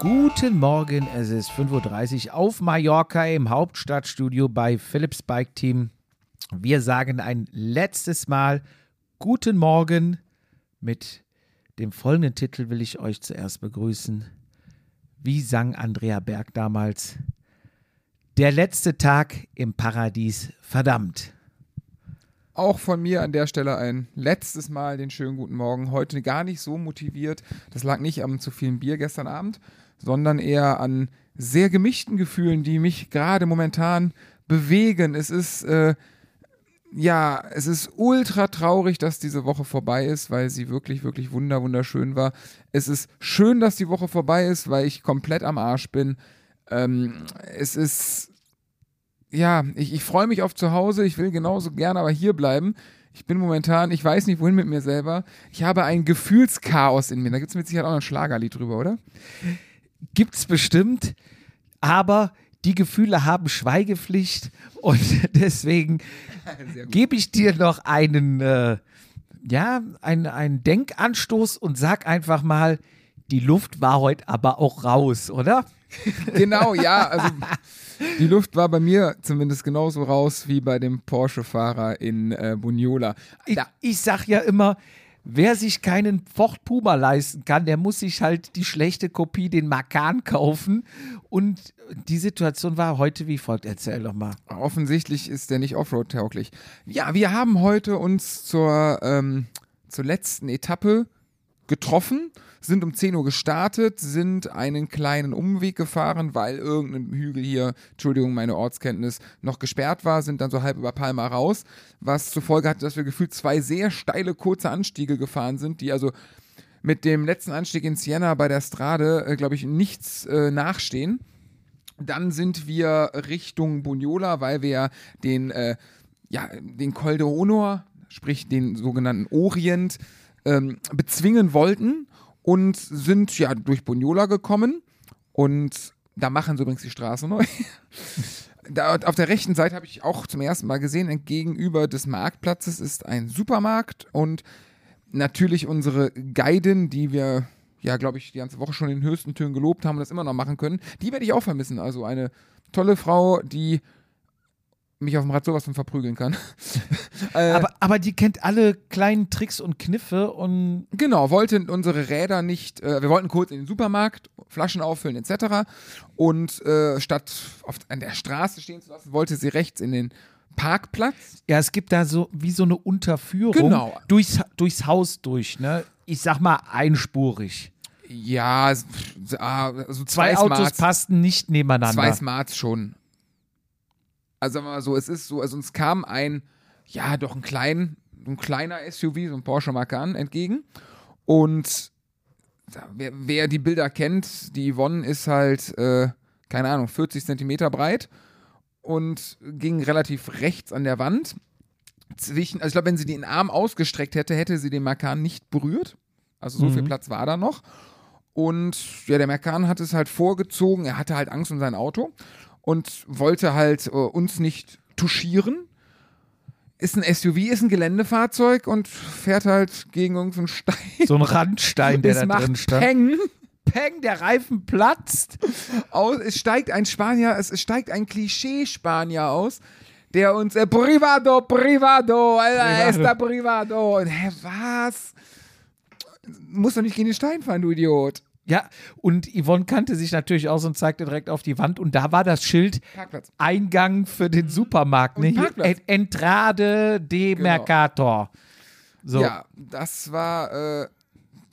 Guten Morgen, es ist 5.30 Uhr auf Mallorca im Hauptstadtstudio bei Philips Bike Team. Wir sagen ein letztes Mal Guten Morgen. Mit dem folgenden Titel will ich euch zuerst begrüßen. Wie sang Andrea Berg damals? Der letzte Tag im Paradies, verdammt. Auch von mir an der Stelle ein letztes Mal den schönen guten Morgen. Heute gar nicht so motiviert. Das lag nicht am zu vielen Bier gestern Abend, sondern eher an sehr gemischten Gefühlen, die mich gerade momentan bewegen. Es ist, äh, ja, es ist ultra traurig, dass diese Woche vorbei ist, weil sie wirklich, wirklich wunder, wunderschön war. Es ist schön, dass die Woche vorbei ist, weil ich komplett am Arsch bin. Ähm, es ist, ja, ich, ich freue mich auf zu Hause. Ich will genauso gerne aber hier bleiben. Ich bin momentan, ich weiß nicht wohin mit mir selber. Ich habe ein Gefühlschaos in mir. Da gibt es mit Sicherheit auch ein Schlagerlied drüber, oder? Gibt's bestimmt, aber die Gefühle haben Schweigepflicht und deswegen gebe ich dir noch einen, äh, ja, einen, einen Denkanstoß und sag einfach mal, die Luft war heute aber auch raus, oder? Genau, ja. Also die Luft war bei mir zumindest genauso raus wie bei dem Porsche-Fahrer in äh, Buniola. Ich, ich sag ja immer, wer sich keinen Ford Puma leisten kann, der muss sich halt die schlechte Kopie, den Makan kaufen. Und die Situation war heute wie folgt. Erzähl doch mal. Offensichtlich ist der nicht Offroad-tauglich. Ja, wir haben heute uns zur, ähm, zur letzten Etappe getroffen, sind um 10 Uhr gestartet, sind einen kleinen Umweg gefahren, weil irgendein Hügel hier, Entschuldigung, meine Ortskenntnis, noch gesperrt war, sind dann so halb über Palma raus, was zur Folge hatte, dass wir gefühlt zwei sehr steile, kurze Anstiege gefahren sind, die also mit dem letzten Anstieg in Siena bei der Strade, äh, glaube ich, nichts äh, nachstehen. Dann sind wir Richtung Buniola, weil wir den, äh, ja, den Col de Honor, sprich den sogenannten Orient, ähm, bezwingen wollten und sind ja durch Buniola gekommen und da machen sie übrigens die Straße neu. da, auf der rechten Seite habe ich auch zum ersten Mal gesehen, gegenüber des Marktplatzes ist ein Supermarkt und natürlich unsere Guidin, die wir ja, glaube ich, die ganze Woche schon in den höchsten Tönen gelobt haben und das immer noch machen können, die werde ich auch vermissen. Also eine tolle Frau, die mich auf dem Rad sowas von verprügeln kann. äh, aber, aber die kennt alle kleinen Tricks und Kniffe und. Genau, wollte unsere Räder nicht, äh, wir wollten kurz in den Supermarkt, Flaschen auffüllen etc. Und äh, statt auf, an der Straße stehen zu lassen, wollte sie rechts in den Parkplatz. Ja, es gibt da so wie so eine Unterführung Genau. durchs, durchs Haus durch, ne? Ich sag mal einspurig. Ja, also Zwei zwei, Autos Smarts, passten nicht nebeneinander. zwei Smarts schon. Also sagen wir mal so, es ist so, also uns kam ein, ja, doch ein klein, ein kleiner SUV, so ein Porsche Macan entgegen. Und wer, wer die Bilder kennt, die Yvonne ist halt, äh, keine Ahnung, 40 Zentimeter breit und ging relativ rechts an der Wand. Zwischen, also ich glaube, wenn sie den Arm ausgestreckt hätte, hätte sie den Macan nicht berührt. Also so viel Platz war da noch. Und ja, der Macan hat es halt vorgezogen. Er hatte halt Angst um sein Auto und wollte halt äh, uns nicht touchieren. Ist ein SUV, ist ein Geländefahrzeug und fährt halt gegen irgendeinen Stein. So ein Randstein, der es da macht drin stand. Peng. Peng, der Reifen platzt. aus, es steigt ein Spanier, es, es steigt ein Klischee-Spanier aus, der uns äh, Privado, Privado, Alter, Privado. esta Privado. Und, hä, was? Muss doch nicht gegen den Stein fahren, du Idiot. Ja, und Yvonne kannte sich natürlich aus und zeigte direkt auf die Wand. Und da war das Schild Parkplatz. Eingang für den Supermarkt. Ne? Parkplatz. En- Entrade de Genau. Mercator. So, Ja, das war, äh,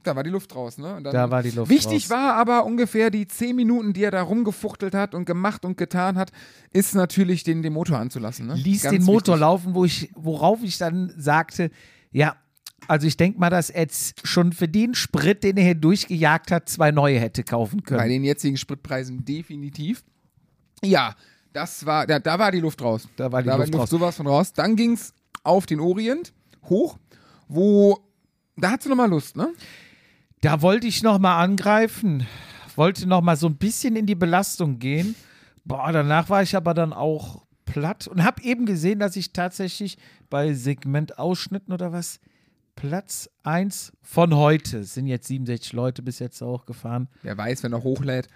da war die Luft raus, ne? Da war die Luft Wichtig raus. war aber ungefähr die zehn Minuten, die er da rumgefuchtelt hat und gemacht und getan hat, ist natürlich den, den Motor anzulassen. Ne? ließ Ganz den Motor wichtig. laufen, wo ich, worauf ich dann sagte, ja, also ich denke mal, dass jetzt schon für den Sprit, den er hier durchgejagt hat, zwei neue hätte kaufen Bei können. den jetzigen Spritpreisen definitiv. Ja, das war, da, da war die Luft raus. Da war die da Luft war raus. sowas von raus. Dann ging es auf den Orient hoch, wo, da hat sie nochmal Lust, ne? Da wollte ich noch mal angreifen, wollte noch mal so ein bisschen in die Belastung gehen. Boah, danach war ich aber dann auch platt und habe eben gesehen, dass ich tatsächlich bei Segmentausschnitten oder was Platz 1 von heute. Es sind jetzt 67 Leute bis jetzt auch gefahren. Wer weiß, wenn er hochlädt.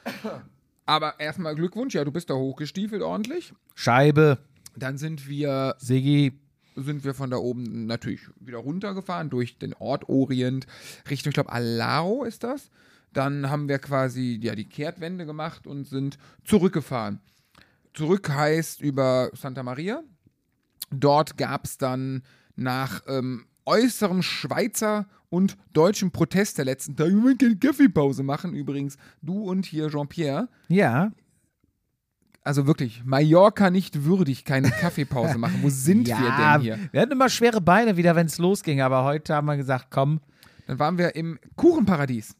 Aber erstmal Glückwunsch, ja, du bist da hochgestiefelt ordentlich. Scheibe, Dann sind wir, Siggi, sind wir von da oben natürlich wieder runtergefahren durch den Ort Orient Richtung, ich glaube, Alao ist das. Dann haben wir quasi ja, die Kehrtwende gemacht und sind zurückgefahren. Zurück heißt über Santa Maria. Dort gab es dann nach ähm, äußerem Schweizer und deutschem Protest der letzten Tage, wir wollen keine Kaffeepause machen. Übrigens, du und hier Jean-Pierre. ja. Also wirklich, Mallorca nicht würdig, keine Kaffeepause machen. Wo sind ja, wir denn hier? Wir hatten immer schwere Beine wieder, wenn es losging, aber heute haben wir gesagt, komm. Dann waren wir im Kuchenparadies.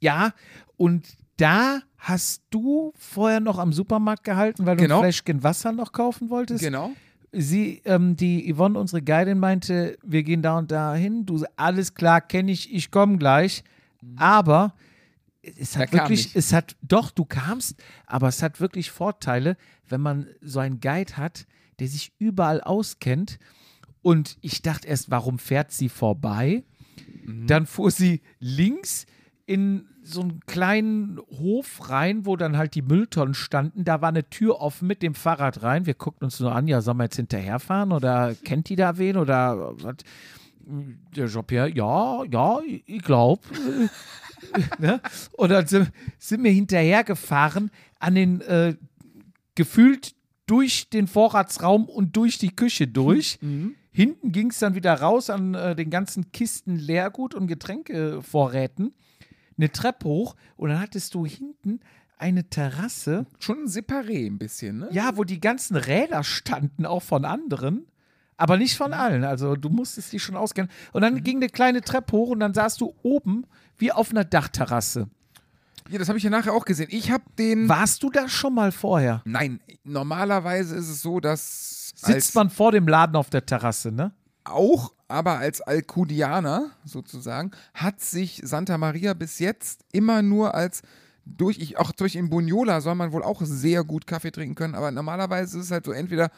Ja, und da hast du vorher noch am Supermarkt gehalten, weil du Genau. ein Fläschchen Wasser noch kaufen wolltest. Genau. Sie, ähm, die Yvonne, unsere Guidin, meinte, wir gehen da und da hin. Du, alles klar, kenne ich, ich komme gleich. Aber es hat wirklich, es hat, doch, du kamst, aber es hat wirklich Vorteile, wenn man so einen Guide hat, der sich überall auskennt. Und ich dachte erst, warum fährt sie vorbei? Dann fuhr sie links in so einen kleinen Hof rein, wo dann halt die Mülltonnen standen. Da war eine Tür offen mit dem Fahrrad rein. Wir guckten uns nur an, ja, sollen wir jetzt hinterherfahren oder kennt die da wen oder was? Der Jean-Pierre, ja, ja, ich glaube. ne? Und dann sind, sind wir hinterhergefahren an den äh, gefühlt durch den Vorratsraum und durch die Küche durch. Hinten ging es dann wieder raus an äh, den ganzen Kisten Leergut und Getränkevorräten. Eine Treppe hoch und dann hattest du hinten eine Terrasse, Schon ein Separé ein bisschen, ne? ja, wo die ganzen Räder standen, auch von anderen. Aber nicht von allen. Also du musstest die schon auskennen. Und dann ging eine kleine Treppe hoch und dann saßt du oben wie auf einer Dachterrasse. Ja, das habe ich ja nachher auch gesehen. Ich habe den. Warst du da schon mal vorher? Nein, normalerweise ist es so, dass Sitzt man vor dem Laden auf der Terrasse, ne? Auch, aber als Alcudianer sozusagen, hat sich Santa Maria bis jetzt immer nur als durch, ich, auch durch in Bunyola soll man wohl auch sehr gut Kaffee trinken können, aber normalerweise ist es halt so entweder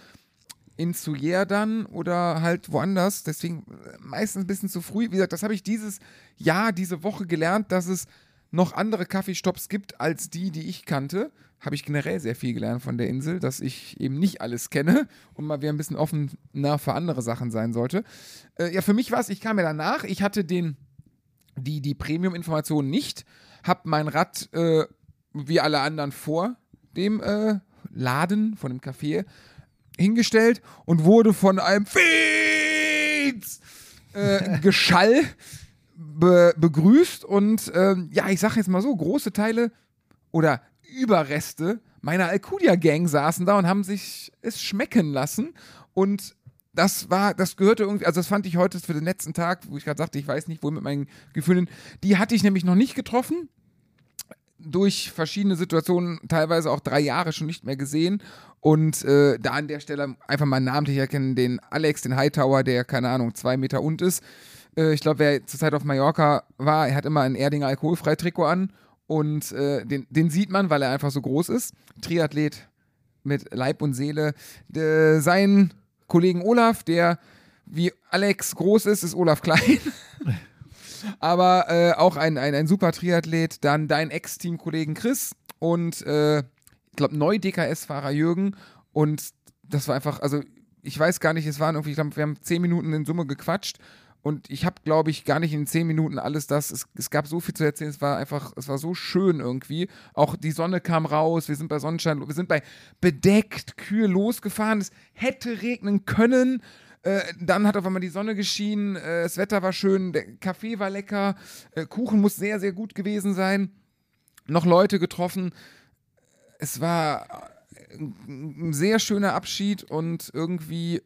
in Suyer dann oder halt woanders. Deswegen äh, meistens ein bisschen zu früh. Wie gesagt, das habe ich dieses Jahr, diese Woche gelernt, dass es noch andere Kaffeestops gibt als die, die ich kannte. Habe ich generell sehr viel gelernt von der Insel, dass ich eben nicht alles kenne und mal wieder ein bisschen offener für andere Sachen sein sollte. Äh, ja, für mich war es, ich kam ja danach, ich hatte den, die, die Premium-Informationen nicht, habe mein Rad äh, wie alle anderen vor dem äh, Laden, von dem Café, hingestellt und wurde von einem Fietz äh, Geschall be begrüßt und ähm, ja, ich sage jetzt mal so, große Teile oder Überreste meiner Alcudia-Gang saßen da und haben sich es schmecken lassen und das war, das gehörte irgendwie, also das fand ich heute für den letzten Tag, wo ich gerade sagte, ich weiß nicht, wo mit meinen Gefühlen, die hatte ich nämlich noch nicht getroffen, durch verschiedene Situationen, teilweise auch drei Jahre schon nicht mehr gesehen. Und äh, da an der Stelle einfach mal namentlich erkennen, den Alex, den Hightower, der, keine Ahnung, zwei Meter und ist. Äh, ich glaube, wer zurzeit auf Mallorca war, er hat immer ein Erdinger Alkoholfrei-Trikot an. Und äh, den, den sieht man, weil er einfach so groß ist. Triathlet mit Leib und Seele. Äh, sein Kollegen Olaf, der wie Alex groß ist, ist Olaf klein. Aber äh, auch ein, ein, ein super Triathlet. Dann dein Ex-Teamkollegen Chris und äh, ich glaube Neu-DKS-Fahrer Jürgen. Und das war einfach, also ich weiß gar nicht, es waren irgendwie, ich glaube, wir haben zehn Minuten in Summe gequatscht. Und ich habe, glaube ich, gar nicht in zehn Minuten alles das. Es, es gab so viel zu erzählen. Es war einfach, es war so schön irgendwie. Auch die Sonne kam raus. Wir sind bei Sonnenschein, wir sind bei bedeckt, kühl losgefahren. Es hätte regnen können. Äh, dann hat auf einmal die Sonne geschienen. Äh, das Wetter war schön. Der Kaffee war lecker. Äh, Kuchen muss sehr, sehr gut gewesen sein. Noch Leute getroffen. Es war ein sehr schöner Abschied und irgendwie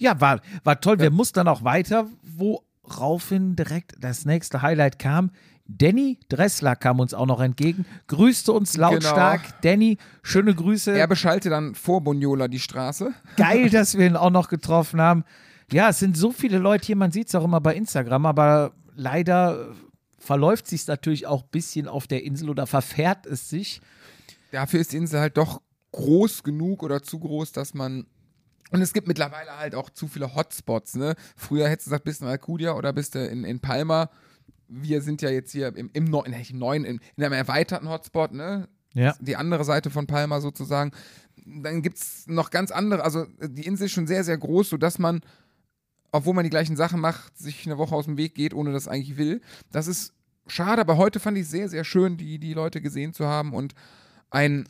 Ja, war, war toll. Wir mussten dann auch weiter, woraufhin direkt das nächste Highlight kam. Danny Dressler kam uns auch noch entgegen, grüßte uns lautstark. Genau. Danny, schöne Grüße. Er beschallte dann vor Boniola die Straße. Geil, dass wir ihn auch noch getroffen haben. Ja, es sind so viele Leute hier, man sieht es auch immer bei Instagram, aber leider verläuft sich natürlich auch ein bisschen auf der Insel oder verfährt es sich. Dafür ist die Insel halt doch groß genug oder zu groß, dass man Und es gibt mittlerweile halt auch zu viele Hotspots. Ne? Früher hättest du gesagt, bist du in Alcudia oder bist du in, in Palma. Wir sind ja jetzt hier im, im, Neu im neuen, in, in einem erweiterten Hotspot, ne? Ja. Die andere Seite von Palma sozusagen. Dann gibt es noch ganz andere, also die Insel ist schon sehr, sehr groß, sodass man, obwohl man die gleichen Sachen macht, sich eine Woche aus dem Weg geht, ohne das eigentlich will. Das ist schade, aber heute fand ich es sehr, sehr schön, die, die Leute gesehen zu haben und ein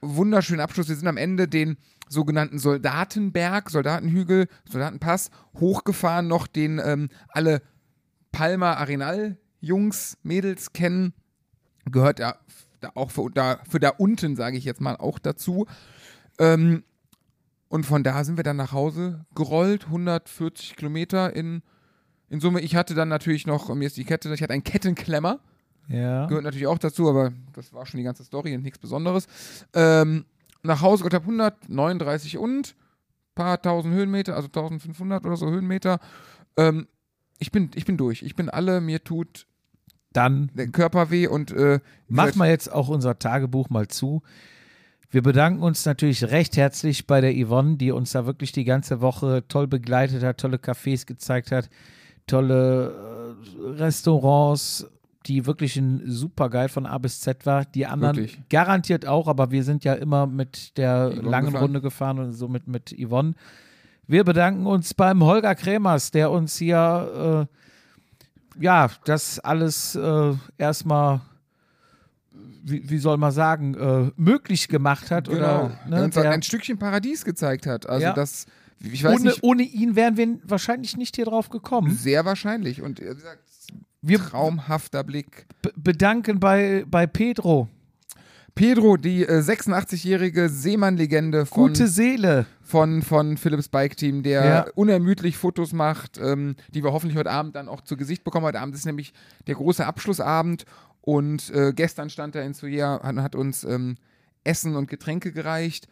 wunderschönen Abschluss. Wir sind am Ende den sogenannten Soldatenberg, Soldatenhügel, Soldatenpass hochgefahren, noch den ähm, alle Palma Arenal Jungs, Mädels kennen. Gehört ja da auch für da, für da unten, sage ich jetzt mal, auch dazu. Ähm, und von da sind wir dann nach Hause gerollt, 140 Kilometer in, in Summe. Ich hatte dann natürlich noch, mir ist die Kette, ich hatte einen Kettenklemmer. Ja. Gehört natürlich auch dazu, aber das war schon die ganze Story und nichts Besonderes. Ähm, nach Hause, ich habe 139 und paar tausend Höhenmeter, also 1500 oder so Höhenmeter. Ähm, ich, bin, ich bin durch. Ich bin alle, mir tut Dann der Körper weh und äh, machen wir jetzt auch unser Tagebuch mal zu. Wir bedanken uns natürlich recht herzlich bei der Yvonne, die uns da wirklich die ganze Woche toll begleitet hat, tolle Cafés gezeigt hat, tolle äh, Restaurants, die wirklich ein super geil von A bis Z war. Die anderen Wirklich. garantiert auch, aber wir sind ja immer mit der Yvonne langen gefahren. Runde gefahren und somit mit Yvonne. Wir bedanken uns beim Holger Kremers, der uns hier äh, ja das alles äh, erstmal wie, wie soll man sagen, äh, möglich gemacht hat. genau, Oder, der ne, uns der, ein Stückchen Paradies gezeigt hat. Also Ja. das, ohne, nicht, ohne ihn wären wir wahrscheinlich nicht hier drauf gekommen. sehr wahrscheinlich. Und äh, wie gesagt, Wir traumhafter Blick. bedanken bei, bei Pedro. Pedro, die äh, 86-jährige Seemann-Legende von, Gute Seele. von, von Philips Bike Team, der Ja. unermüdlich Fotos macht, ähm, die wir hoffentlich heute Abend dann auch zu Gesicht bekommen. Heute Abend ist nämlich der große Abschlussabend und äh, gestern stand er in Soja und hat uns ähm, Essen und Getränke gereicht.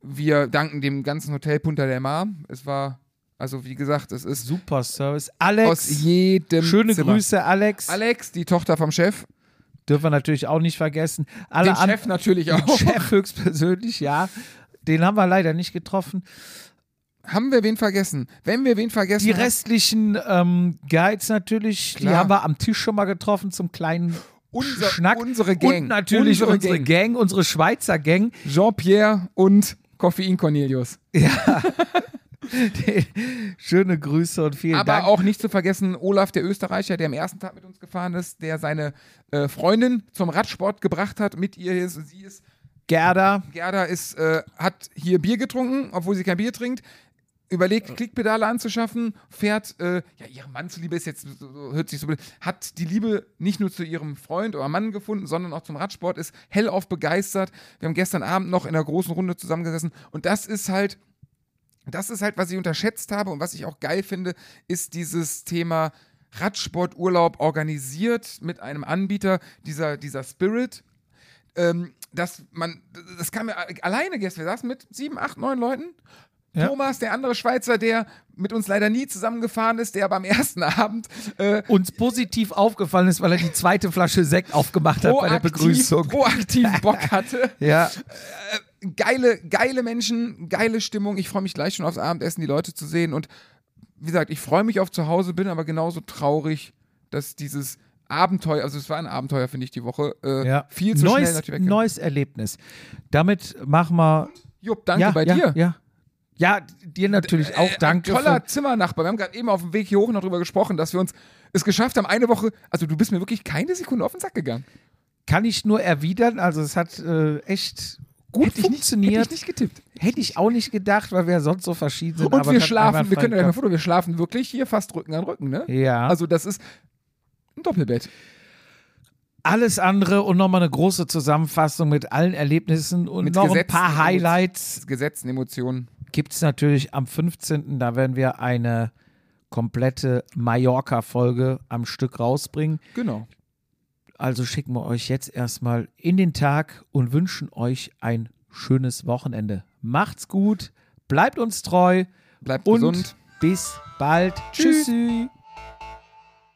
Wir danken dem ganzen Hotel Punta del Mar. Es war, also wie gesagt, es ist Super Service. aus Alex. jedem Schöne Zimmer. Grüße, Alex. Alex, die Tochter vom Chef. Dürfen wir natürlich auch nicht vergessen. Alle Den Chef natürlich den auch. Chef höchstpersönlich, ja. Den haben wir leider nicht getroffen. Haben wir wen vergessen? Wenn wir wen vergessen Die restlichen ähm, Guides natürlich, die Klar. haben wir am Tisch schon mal getroffen zum kleinen Unser, Schnack. unsere Gang. Und natürlich unsere, unsere, Gang. Gang. unsere Schweizer Gang. Jean-Pierre und Koffein Cornelius. Schöne Grüße und vielen Aber Dank. auch nicht zu vergessen, Olaf, der Österreicher, der am ersten Tag mit uns gefahren ist, der seine äh, Freundin zum Radsport gebracht hat. Mit ihr ist, sie ist, Gerda, Gerda ist, äh, hat hier Bier getrunken, obwohl sie kein Bier trinkt. Überlegt, Klickpedale anzuschaffen, fährt, äh, ja, ihre Mann zu Liebe ist jetzt, hört sich so, hat die Liebe nicht nur zu ihrem Freund oder Mann gefunden, sondern auch zum Radsport, ist hellauf begeistert. Wir haben gestern Abend noch in einer großen Runde zusammengesessen und das ist halt, das ist halt, was ich unterschätzt habe und was ich auch geil finde, ist dieses Thema Radsporturlaub organisiert mit einem Anbieter, dieser, dieser Spirit. Ähm, dass man, das kam mir alleine gestern, wir saßen mit sieben, acht, neun Leuten. Ja. Thomas, der andere Schweizer, der mit uns leider nie zusammengefahren ist, der aber am ersten Abend äh, uns positiv aufgefallen ist, weil er die zweite Flasche Sekt aufgemacht hat bei der proaktiv, Begrüßung. proaktiv Bock hatte. Ja, geile, geile Menschen, geile Stimmung. Ich freue mich gleich schon aufs Abendessen, die Leute zu sehen. Und wie gesagt, ich freue mich auf zu Hause, bin aber genauso traurig, dass dieses Abenteuer, also es war ein Abenteuer, finde ich, die Woche, äh, ja. viel zu neues, schnell natürlich neues Erlebnis. Damit machen wir. Jupp, danke ja, bei ja, dir. Ja. ja, dir natürlich auch Äh, danke. Toller Zimmernachbar. Wir haben gerade eben auf dem Weg hier hoch noch drüber gesprochen, dass wir uns es geschafft haben, eine Woche, also du bist mir wirklich keine Sekunde auf den Sack gegangen. Kann ich nur erwidern. Also, es hat äh, echt gut Hätte ich funktioniert. hätte ich nicht getippt. Hätte ich auch nicht gedacht, weil wir ja sonst so verschieden sind. Und wir schlafen, wir können ja mal. Foto, wir schlafen wirklich hier fast Rücken an Rücken, ne? Ja. Also das ist ein Doppelbett. alles andere und nochmal eine große Zusammenfassung mit allen Erlebnissen und Mit noch ein Gesetzen, paar Emotionen. Highlights Gesetzen, Emotionen. gibt es natürlich am 15. Da werden wir eine komplette Mallorca-Folge am Stück rausbringen. Genau. Also schicken wir euch jetzt erstmal in den Tag und wünschen euch ein schönes Wochenende. Macht's gut, bleibt uns treu Bleibt und gesund. bis bald. Tschüss. Tschüssi.